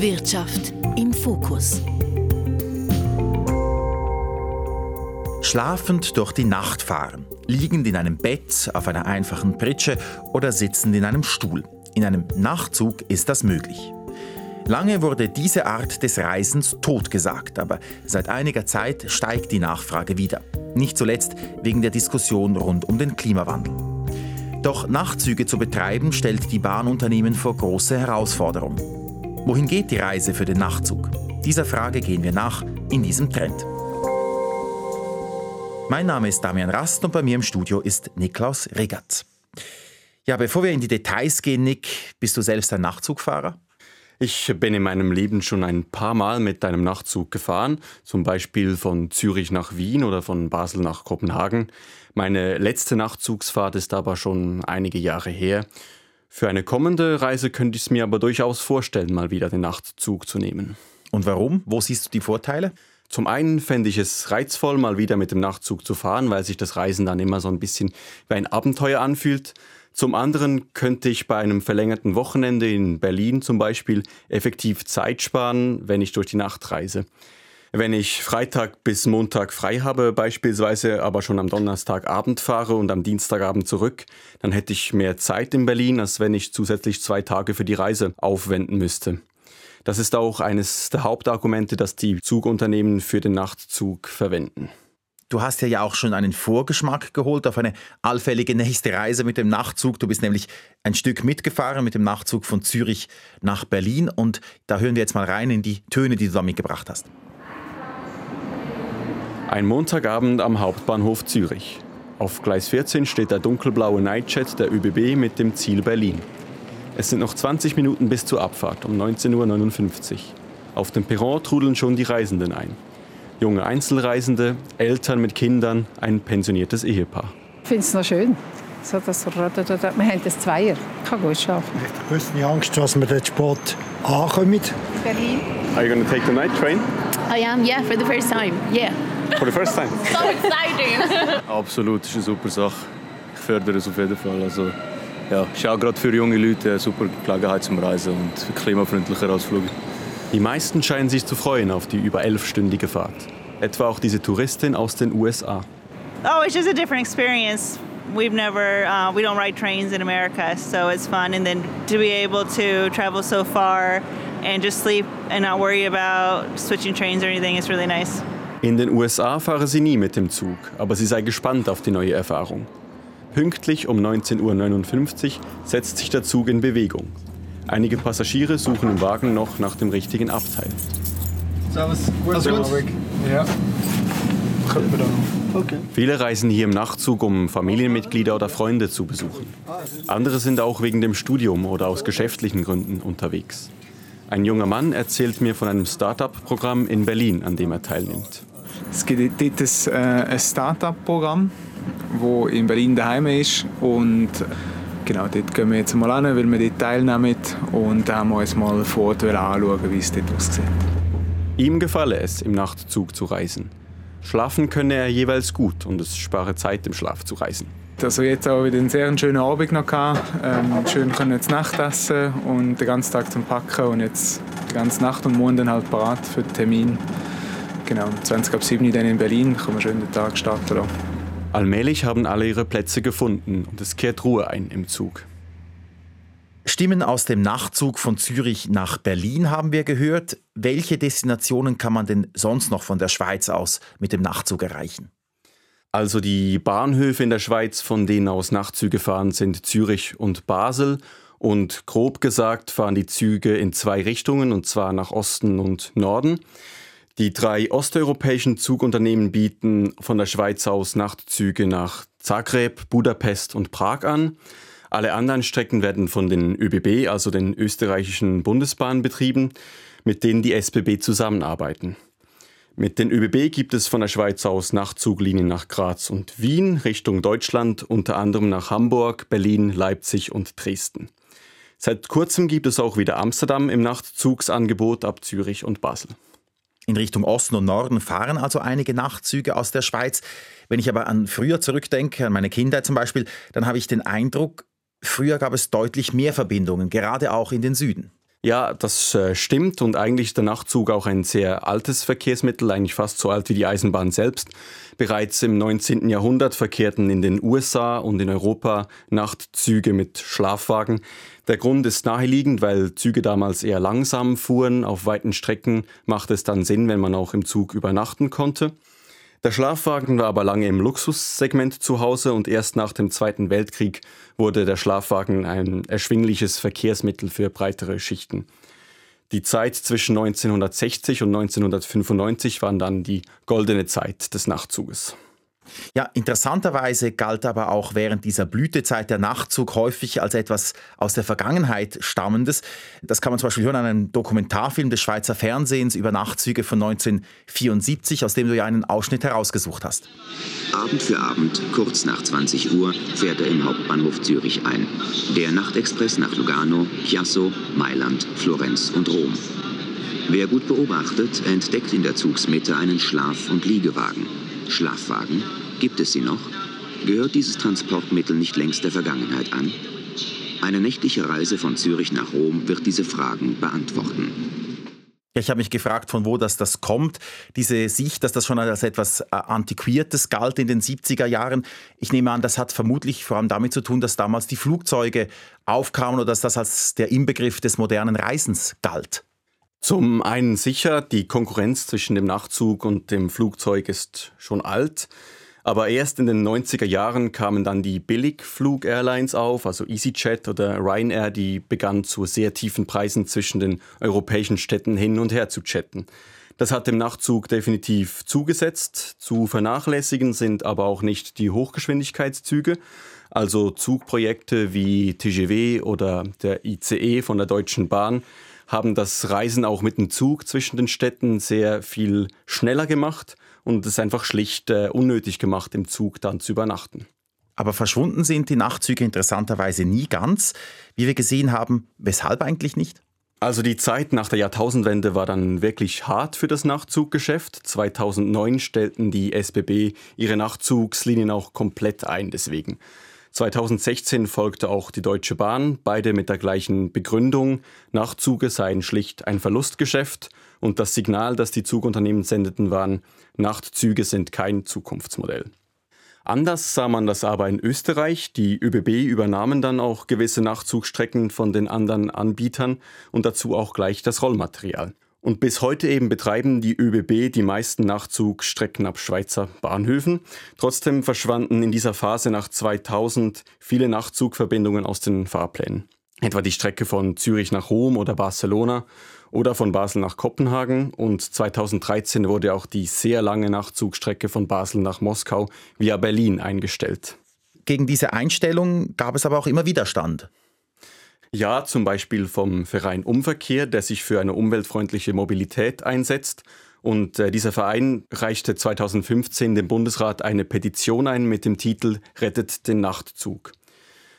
Wirtschaft im Fokus. Schlafend durch die Nacht fahren, liegend in einem Bett, auf einer einfachen Pritsche oder sitzend in einem Stuhl. In einem Nachtzug ist das möglich. Lange wurde diese Art des Reisens totgesagt, aber seit einiger Zeit steigt die Nachfrage wieder. Nicht zuletzt wegen der Diskussion rund um den Klimawandel. Doch Nachtzüge zu betreiben stellt die Bahnunternehmen vor große Herausforderungen. Wohin geht die Reise für den Nachtzug? Dieser Frage gehen wir nach in diesem Trend. Mein Name ist Damian Rast und bei mir im Studio ist Niklaus Regat. Ja, bevor wir in die Details gehen, Nick, bist du selbst ein Nachtzugfahrer? Ich bin in meinem Leben schon ein paar Mal mit einem Nachtzug gefahren, zum Beispiel von Zürich nach Wien oder von Basel nach Kopenhagen. Meine letzte Nachtzugsfahrt ist aber schon einige Jahre her. Für eine kommende Reise könnte ich es mir aber durchaus vorstellen, mal wieder den Nachtzug zu nehmen. Und warum? Wo siehst du die Vorteile? Zum einen fände ich es reizvoll, mal wieder mit dem Nachtzug zu fahren, weil sich das Reisen dann immer so ein bisschen wie ein Abenteuer anfühlt. Zum anderen könnte ich bei einem verlängerten Wochenende in Berlin zum Beispiel effektiv Zeit sparen, wenn ich durch die Nacht reise. Wenn ich Freitag bis Montag frei habe beispielsweise, aber schon am Donnerstagabend fahre und am Dienstagabend zurück, dann hätte ich mehr Zeit in Berlin, als wenn ich zusätzlich zwei Tage für die Reise aufwenden müsste. Das ist auch eines der Hauptargumente, das die Zugunternehmen für den Nachtzug verwenden. Du hast ja auch schon einen Vorgeschmack geholt auf eine allfällige nächste Reise mit dem Nachtzug. Du bist nämlich ein Stück mitgefahren mit dem Nachtzug von Zürich nach Berlin und da hören wir jetzt mal rein in die Töne, die du da mitgebracht hast. Ein Montagabend am Hauptbahnhof Zürich. Auf Gleis 14 steht der dunkelblaue Nightjet der ÖBB mit dem Ziel Berlin. Es sind noch 20 Minuten bis zur Abfahrt um 19.59 Uhr. Auf dem Perron trudeln schon die Reisenden ein junge Einzelreisende, Eltern mit Kindern, ein pensioniertes Ehepaar. Ich finde es noch schön. So, dass wir haben das Zweier. Ich kann gut schlafen. Ich habe eine Angst, dass wir dort spät ankommen. Berlin. Are you going to take the night train? I am, yeah, for the first time. Yeah. For the first time? so exciting. Absolut, das ist eine super Sache. Ich fördere es auf jeden Fall. Also, ja, ist auch gerade für junge Leute eine super Gelegenheit zum Reisen und klimafreundlicher als Flug. Die meisten scheinen sich zu freuen auf die über elfstündige Fahrt. Etwa auch diese Touristin aus den USA. Oh, it's just a different experience. We've never, uh, we don't ride trains in America, so it's fun. And then to be able to travel so far and just sleep and not worry about switching trains or anything is really nice. In den USA fahre sie nie mit dem Zug, aber sie sei gespannt auf die neue Erfahrung. Pünktlich um 19.59 Uhr setzt sich der Zug in Bewegung. Einige Passagiere suchen im Wagen noch nach dem richtigen Abteil. Servus, gut. gut? Ja. Okay. Viele reisen hier im Nachtzug, um Familienmitglieder oder Freunde zu besuchen. Andere sind auch wegen dem Studium oder aus geschäftlichen Gründen unterwegs. Ein junger Mann erzählt mir von einem Start-up-Programm in Berlin, an dem er teilnimmt. Es gibt dort ein, äh, ein Start-up-Programm, das in Berlin daheim ist und Genau, dort gehen wir jetzt mal an, weil wir dort teilnehmen und haben wir uns mal vor Ort anschauen, wie es dort aussieht. Ihm gefalle es, im Nachtzug zu reisen. Schlafen könne er jeweils gut und es spare Zeit, im Schlaf zu reisen. Also jetzt auch wieder einen sehr schönen Abend noch gehabt. Ähm, schön können jetzt Nacht essen und den ganzen Tag zum Packen und jetzt die ganze Nacht und morgen dann halt parat für den Termin. Genau, 20 ab 7 dann in Berlin, können wir schön den Tag starten. Allmählich haben alle ihre Plätze gefunden und es kehrt Ruhe ein im Zug. Stimmen aus dem Nachtzug von Zürich nach Berlin haben wir gehört. Welche Destinationen kann man denn sonst noch von der Schweiz aus mit dem Nachtzug erreichen? Also die Bahnhöfe in der Schweiz, von denen aus Nachtzüge fahren, sind Zürich und Basel. Und grob gesagt fahren die Züge in zwei Richtungen, und zwar nach Osten und Norden. Die drei osteuropäischen Zugunternehmen bieten von der Schweiz aus Nachtzüge nach Zagreb, Budapest und Prag an. Alle anderen Strecken werden von den ÖBB, also den österreichischen Bundesbahnen, betrieben, mit denen die SBB zusammenarbeiten. Mit den ÖBB gibt es von der Schweiz aus Nachtzuglinien nach Graz und Wien Richtung Deutschland, unter anderem nach Hamburg, Berlin, Leipzig und Dresden. Seit kurzem gibt es auch wieder Amsterdam im Nachtzugsangebot ab Zürich und Basel. In Richtung Osten und Norden fahren also einige Nachtzüge aus der Schweiz. Wenn ich aber an früher zurückdenke, an meine Kindheit zum Beispiel, dann habe ich den Eindruck, früher gab es deutlich mehr Verbindungen, gerade auch in den Süden. Ja, das äh, stimmt und eigentlich ist der Nachtzug auch ein sehr altes Verkehrsmittel, eigentlich fast so alt wie die Eisenbahn selbst. Bereits im 19. Jahrhundert verkehrten in den USA und in Europa Nachtzüge mit Schlafwagen. Der Grund ist naheliegend, weil Züge damals eher langsam fuhren. Auf weiten Strecken macht es dann Sinn, wenn man auch im Zug übernachten konnte. Der Schlafwagen war aber lange im Luxussegment zu Hause und erst nach dem Zweiten Weltkrieg wurde der Schlafwagen ein erschwingliches Verkehrsmittel für breitere Schichten. Die Zeit zwischen 1960 und 1995 waren dann die goldene Zeit des Nachtzuges. Ja, interessanterweise galt aber auch während dieser Blütezeit der Nachtzug häufig als etwas aus der Vergangenheit stammendes. Das kann man zum Beispiel hören an einem Dokumentarfilm des Schweizer Fernsehens über Nachtzüge von 1974, aus dem du ja einen Ausschnitt herausgesucht hast. Abend für Abend, kurz nach 20 Uhr, fährt er im Hauptbahnhof Zürich ein. Der Nachtexpress nach Lugano, Chiasso, Mailand, Florenz und Rom. Wer gut beobachtet, entdeckt in der Zugsmitte einen Schlaf- und Liegewagen. Schlafwagen? Gibt es sie noch? Gehört dieses Transportmittel nicht längst der Vergangenheit an? Eine nächtliche Reise von Zürich nach Rom wird diese Fragen beantworten. ich habe mich gefragt, von wo das, das kommt. Diese Sicht, dass das schon als etwas äh, Antiquiertes galt in den 70er Jahren. Ich nehme an, das hat vermutlich vor allem damit zu tun, dass damals die Flugzeuge aufkamen oder dass das als der Inbegriff des modernen Reisens galt. Zum einen sicher, die Konkurrenz zwischen dem Nachtzug und dem Flugzeug ist schon alt. Aber erst in den 90er Jahren kamen dann die Billigflug-Airlines auf, also EasyJet oder Ryanair, die begannen zu sehr tiefen Preisen zwischen den europäischen Städten hin und her zu chatten. Das hat dem Nachtzug definitiv zugesetzt. Zu vernachlässigen sind aber auch nicht die Hochgeschwindigkeitszüge, also Zugprojekte wie TGW oder der ICE von der Deutschen Bahn haben das Reisen auch mit dem Zug zwischen den Städten sehr viel schneller gemacht und es einfach schlicht äh, unnötig gemacht, im Zug dann zu übernachten. Aber verschwunden sind die Nachtzüge interessanterweise nie ganz. Wie wir gesehen haben, weshalb eigentlich nicht? Also die Zeit nach der Jahrtausendwende war dann wirklich hart für das Nachtzuggeschäft. 2009 stellten die SBB ihre Nachzugslinien auch komplett ein deswegen. 2016 folgte auch die Deutsche Bahn, beide mit der gleichen Begründung. Nachtzüge seien schlicht ein Verlustgeschäft und das Signal, das die Zugunternehmen sendeten, waren, Nachtzüge sind kein Zukunftsmodell. Anders sah man das aber in Österreich. Die ÖBB übernahmen dann auch gewisse Nachtzugstrecken von den anderen Anbietern und dazu auch gleich das Rollmaterial. Und bis heute eben betreiben die ÖBB die meisten Nachtzugstrecken ab Schweizer Bahnhöfen. Trotzdem verschwanden in dieser Phase nach 2000 viele Nachtzugverbindungen aus den Fahrplänen. Etwa die Strecke von Zürich nach Rom oder Barcelona oder von Basel nach Kopenhagen. Und 2013 wurde auch die sehr lange Nachtzugstrecke von Basel nach Moskau via Berlin eingestellt. Gegen diese Einstellung gab es aber auch immer Widerstand. Ja, zum Beispiel vom Verein Umverkehr, der sich für eine umweltfreundliche Mobilität einsetzt. Und äh, dieser Verein reichte 2015 dem Bundesrat eine Petition ein mit dem Titel Rettet den Nachtzug.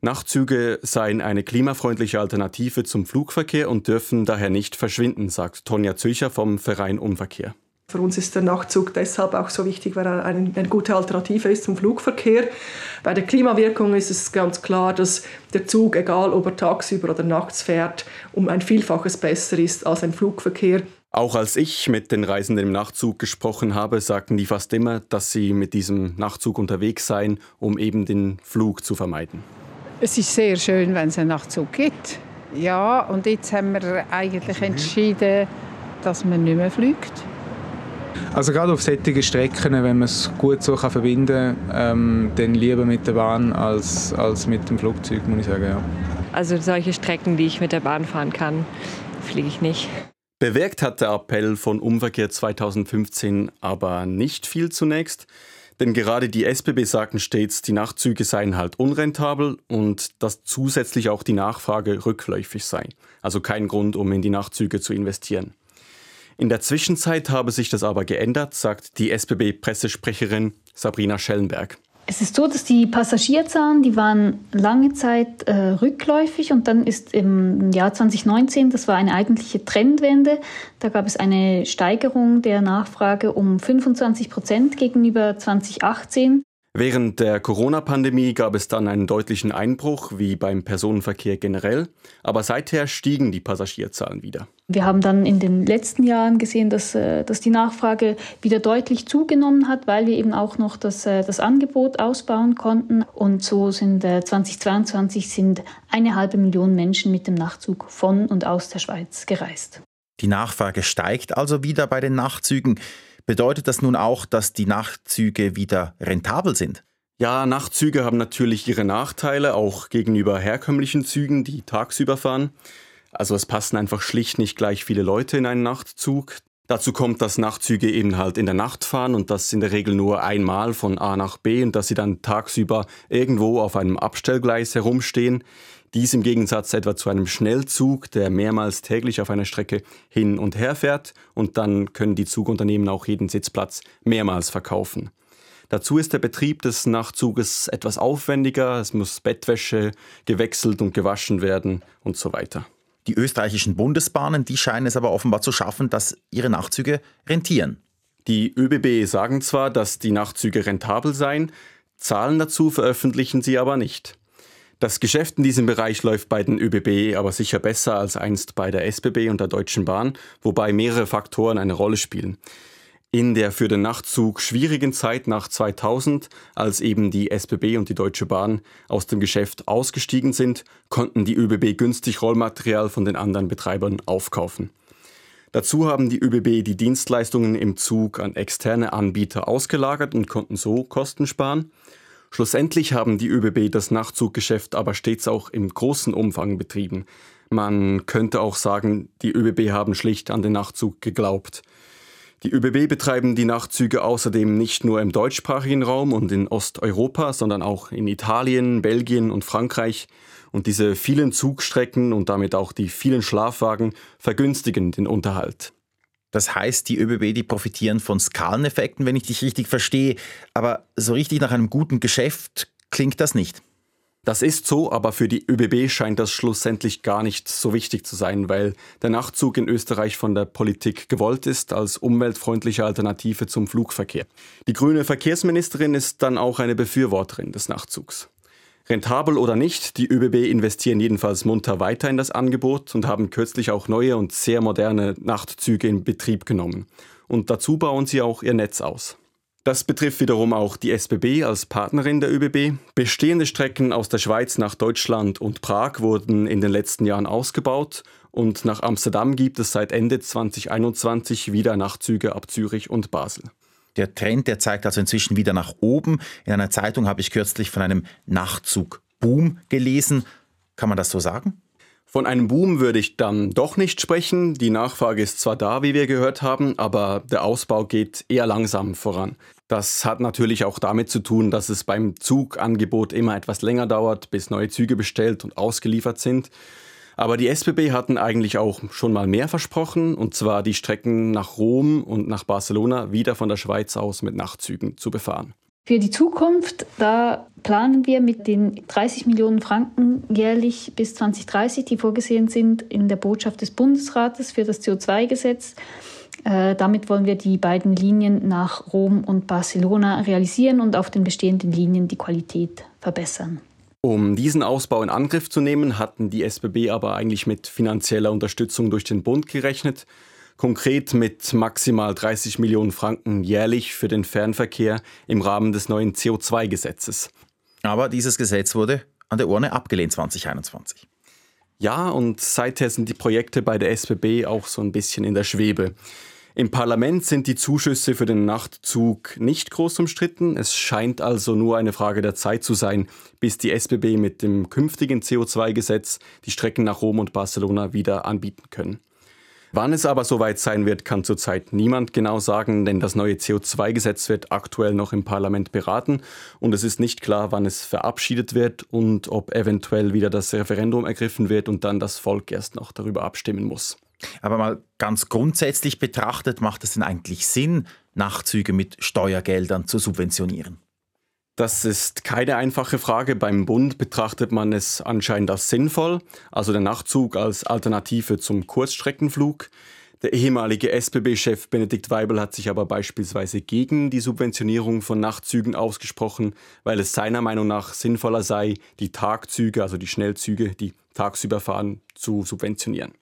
Nachtzüge seien eine klimafreundliche Alternative zum Flugverkehr und dürfen daher nicht verschwinden, sagt Tonja Zücher vom Verein Umverkehr. Für uns ist der Nachtzug deshalb auch so wichtig, weil er eine, eine, gute Alternative ist zum Flugverkehr. Bei der Klimawirkung ist es ganz klar, dass der Zug, egal ob er tagsüber oder nachts fährt, um ein Vielfaches besser ist als ein Flugverkehr. Auch als ich mit den Reisenden im Nachtzug gesprochen habe, sagten die fast immer, dass sie mit diesem Nachtzug unterwegs seien, um eben den Flug zu vermeiden. Es ist sehr schön, wenn es einen Nachtzug gibt. Ja, und jetzt haben wir eigentlich entschieden, dass man nicht mehr fliegt. Also gerade auf solchen Strecken, wenn man es gut so kann verbinden kann, ähm, dann lieber mit der Bahn als, als mit dem Flugzeug, muss ich sagen. Ja. Also solche Strecken, die ich mit der Bahn fahren kann, fliege ich nicht. Bewirkt hat der Appell von Umverkehr 2015 aber nicht viel zunächst. Denn gerade die SBB sagten stets, die Nachtzüge seien halt unrentabel und dass zusätzlich auch die Nachfrage rückläufig sei. Also kein Grund, um in die Nachtzüge zu investieren. In der Zwischenzeit habe sich das aber geändert, sagt die SBB-Pressesprecherin Sabrina Schellenberg. Es ist so, dass die Passagierzahlen, die waren lange Zeit äh, rückläufig und dann ist im Jahr 2019, das war eine eigentliche Trendwende, da gab es eine Steigerung der Nachfrage um 25 Prozent gegenüber 2018. Während der Corona-Pandemie gab es dann einen deutlichen Einbruch, wie beim Personenverkehr generell, aber seither stiegen die Passagierzahlen wieder. Wir haben dann in den letzten Jahren gesehen, dass, äh, dass die Nachfrage wieder deutlich zugenommen hat, weil wir eben auch noch das, äh, das Angebot ausbauen konnten. Und so sind 2022 äh, sind eine halbe Million Menschen mit dem Nachtzug von und aus der Schweiz gereist. Die Nachfrage steigt also wieder bei den Nachtzügen. Bedeutet das nun auch, dass die Nachtzüge wieder rentabel sind? Ja, Nachtzüge haben natürlich ihre Nachteile, auch gegenüber herkömmlichen Zügen, die tagsüber fahren. Also es passen einfach schlicht nicht gleich viele Leute in einen Nachtzug. Dazu kommt, dass Nachtzüge eben halt in der Nacht fahren und das in der Regel nur einmal von A nach B und dass sie dann tagsüber irgendwo auf einem Abstellgleis herumstehen. Dies im Gegensatz etwa zu einem Schnellzug, der mehrmals täglich auf einer Strecke hin und her fährt und dann können die Zugunternehmen auch jeden Sitzplatz mehrmals verkaufen. Dazu ist der Betrieb des Nachtzuges etwas aufwendiger, es muss Bettwäsche gewechselt und gewaschen werden und so weiter. Die österreichischen Bundesbahnen, die scheinen es aber offenbar zu schaffen, dass ihre Nachtzüge rentieren. Die ÖBB sagen zwar, dass die Nachtzüge rentabel seien, Zahlen dazu veröffentlichen sie aber nicht. Das Geschäft in diesem Bereich läuft bei den ÖBB aber sicher besser als einst bei der SBB und der Deutschen Bahn, wobei mehrere Faktoren eine Rolle spielen. In der für den Nachtzug schwierigen Zeit nach 2000, als eben die SBB und die Deutsche Bahn aus dem Geschäft ausgestiegen sind, konnten die ÖBB günstig Rollmaterial von den anderen Betreibern aufkaufen. Dazu haben die ÖBB die Dienstleistungen im Zug an externe Anbieter ausgelagert und konnten so Kosten sparen. Schlussendlich haben die ÖBB das Nachtzuggeschäft aber stets auch im großen Umfang betrieben. Man könnte auch sagen, die ÖBB haben schlicht an den Nachtzug geglaubt. Die ÖBB betreiben die Nachtzüge außerdem nicht nur im deutschsprachigen Raum und in Osteuropa, sondern auch in Italien, Belgien und Frankreich. Und diese vielen Zugstrecken und damit auch die vielen Schlafwagen vergünstigen den Unterhalt. Das heißt, die ÖBB, die profitieren von Skaleneffekten, wenn ich dich richtig verstehe. Aber so richtig nach einem guten Geschäft klingt das nicht. Das ist so, aber für die ÖBB scheint das schlussendlich gar nicht so wichtig zu sein, weil der Nachtzug in Österreich von der Politik gewollt ist als umweltfreundliche Alternative zum Flugverkehr. Die grüne Verkehrsministerin ist dann auch eine Befürworterin des Nachzugs. Rentabel oder nicht, die ÖBB investieren jedenfalls munter weiter in das Angebot und haben kürzlich auch neue und sehr moderne Nachtzüge in Betrieb genommen. Und dazu bauen sie auch ihr Netz aus. Das betrifft wiederum auch die SBB als Partnerin der ÖBB. Bestehende Strecken aus der Schweiz nach Deutschland und Prag wurden in den letzten Jahren ausgebaut und nach Amsterdam gibt es seit Ende 2021 wieder Nachtzüge ab Zürich und Basel. Der Trend, der zeigt also inzwischen wieder nach oben. In einer Zeitung habe ich kürzlich von einem Nachtzugboom gelesen. Kann man das so sagen? Von einem Boom würde ich dann doch nicht sprechen. Die Nachfrage ist zwar da, wie wir gehört haben, aber der Ausbau geht eher langsam voran. Das hat natürlich auch damit zu tun, dass es beim Zugangebot immer etwas länger dauert, bis neue Züge bestellt und ausgeliefert sind. Aber die SBB hatten eigentlich auch schon mal mehr versprochen, und zwar die Strecken nach Rom und nach Barcelona wieder von der Schweiz aus mit Nachtzügen zu befahren. Für die Zukunft, da planen wir mit den 30 Millionen Franken jährlich bis 2030, die vorgesehen sind in der Botschaft des Bundesrates für das CO2-Gesetz. Äh, damit wollen wir die beiden Linien nach Rom und Barcelona realisieren und auf den bestehenden Linien die Qualität verbessern. Um diesen Ausbau in Angriff zu nehmen, hatten die SBB aber eigentlich mit finanzieller Unterstützung durch den Bund gerechnet, konkret mit maximal 30 Millionen Franken jährlich für den Fernverkehr im Rahmen des neuen CO2-Gesetzes. Aber dieses Gesetz wurde an der Urne abgelehnt 2021. Ja, und seither sind die Projekte bei der SBB auch so ein bisschen in der Schwebe. Im Parlament sind die Zuschüsse für den Nachtzug nicht groß umstritten. Es scheint also nur eine Frage der Zeit zu sein, bis die SBB mit dem künftigen CO2-Gesetz die Strecken nach Rom und Barcelona wieder anbieten können. Wann es aber soweit sein wird, kann zurzeit niemand genau sagen, denn das neue CO2-Gesetz wird aktuell noch im Parlament beraten und es ist nicht klar, wann es verabschiedet wird und ob eventuell wieder das Referendum ergriffen wird und dann das Volk erst noch darüber abstimmen muss. Aber mal ganz grundsätzlich betrachtet, macht es denn eigentlich Sinn, Nachtzüge mit Steuergeldern zu subventionieren? Das ist keine einfache Frage. Beim Bund betrachtet man es anscheinend als sinnvoll, also der Nachtzug als Alternative zum Kurzstreckenflug. Der ehemalige SBB-Chef Benedikt Weibel hat sich aber beispielsweise gegen die Subventionierung von Nachtzügen ausgesprochen, weil es seiner Meinung nach sinnvoller sei, die Tagzüge, also die Schnellzüge, die tagsüber fahren, zu subventionieren.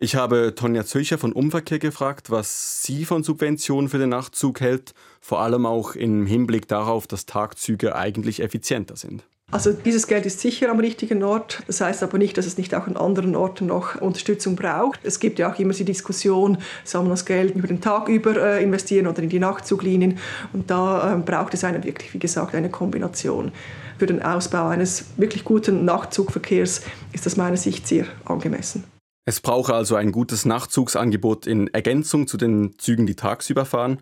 Ich habe Tonja Zöcher von Umverkehr gefragt, was sie von Subventionen für den Nachtzug hält, vor allem auch im Hinblick darauf, dass Tagzüge eigentlich effizienter sind. Also dieses Geld ist sicher am richtigen Ort. Das heißt aber nicht, dass es nicht auch an anderen Orten noch Unterstützung braucht. Es gibt ja auch immer die Diskussion, soll man das Geld über den Tag über äh, investieren oder in die Nachtzuglinien. Und da äh, braucht es eine wirklich, wie gesagt, eine Kombination. Für den Ausbau eines wirklich guten Nachtzugverkehrs ist das meiner Sicht sehr angemessen. Es brauche also ein gutes Nachtzugsangebot in Ergänzung zu den Zügen, die tagsüber fahren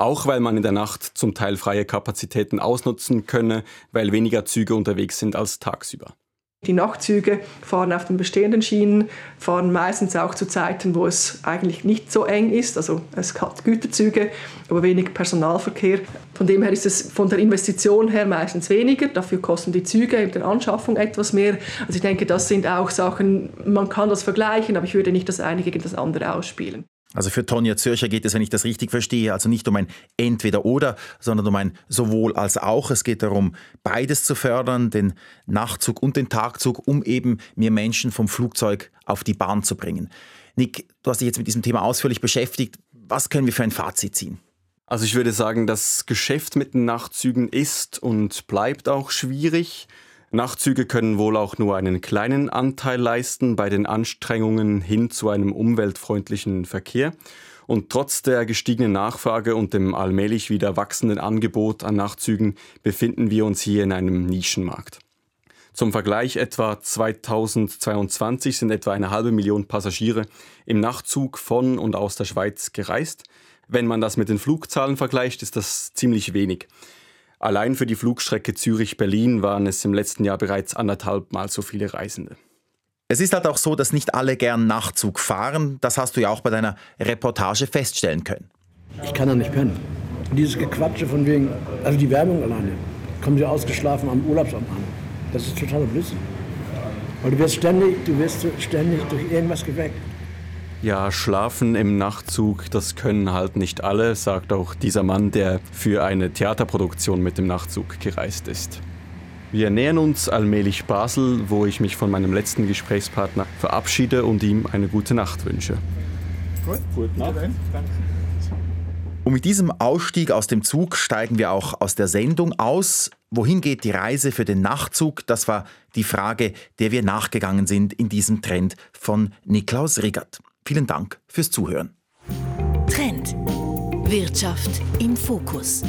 auch weil man in der Nacht zum Teil freie Kapazitäten ausnutzen könne, weil weniger Züge unterwegs sind als tagsüber. Die Nachtzüge fahren auf den bestehenden Schienen, fahren meistens auch zu Zeiten, wo es eigentlich nicht so eng ist. Also es hat Güterzüge, aber wenig Personalverkehr. Von dem her ist es von der Investition her meistens weniger. Dafür kosten die Züge in der Anschaffung etwas mehr. Also ich denke, das sind auch Sachen, man kann das vergleichen, aber ich würde nicht das eine gegen das andere ausspielen. Also für Tonja Zürcher geht es, wenn ich das richtig verstehe, also nicht um ein Entweder-Oder, sondern um ein sowohl als auch. Es geht darum, beides zu fördern, den Nachtzug und den Tagzug, um eben mehr Menschen vom Flugzeug auf die Bahn zu bringen. Nick, du hast dich jetzt mit diesem Thema ausführlich beschäftigt. Was können wir für ein Fazit ziehen? Also ich würde sagen, das Geschäft mit den Nachtzügen ist und bleibt auch schwierig. Nachtzüge können wohl auch nur einen kleinen Anteil leisten bei den Anstrengungen hin zu einem umweltfreundlichen Verkehr. Und trotz der gestiegenen Nachfrage und dem allmählich wieder wachsenden Angebot an Nachtzügen befinden wir uns hier in einem Nischenmarkt. Zum Vergleich etwa 2022 sind etwa eine halbe Million Passagiere im Nachtzug von und aus der Schweiz gereist. Wenn man das mit den Flugzahlen vergleicht, ist das ziemlich wenig. Allein für die Flugstrecke Zürich-Berlin waren es im letzten Jahr bereits anderthalb Mal so viele Reisende. Es ist halt auch so, dass nicht alle gern Nachtzug fahren. Das hast du ja auch bei deiner Reportage feststellen können. Ich kann da nicht pennen. Dieses Gequatsche von wegen, also die Werbung alleine, kommen sie ausgeschlafen am Urlaubsamt an. Das ist totaler Blödsinn. Weil du wirst ständig, du wirst ständig durch irgendwas geweckt. Ja, schlafen im Nachtzug, das können halt nicht alle, sagt auch dieser Mann, der für eine Theaterproduktion mit dem Nachtzug gereist ist. Wir nähern uns allmählich Basel, wo ich mich von meinem letzten Gesprächspartner verabschiede und ihm eine gute Nacht wünsche. Gut, gute Nacht. Und mit diesem Ausstieg aus dem Zug steigen wir auch aus der Sendung aus. Wohin geht die Reise für den Nachtzug? Das war die Frage, der wir nachgegangen sind in diesem Trend von Niklaus Riggert. Vielen Dank fürs Zuhören. Trend. Wirtschaft im Fokus.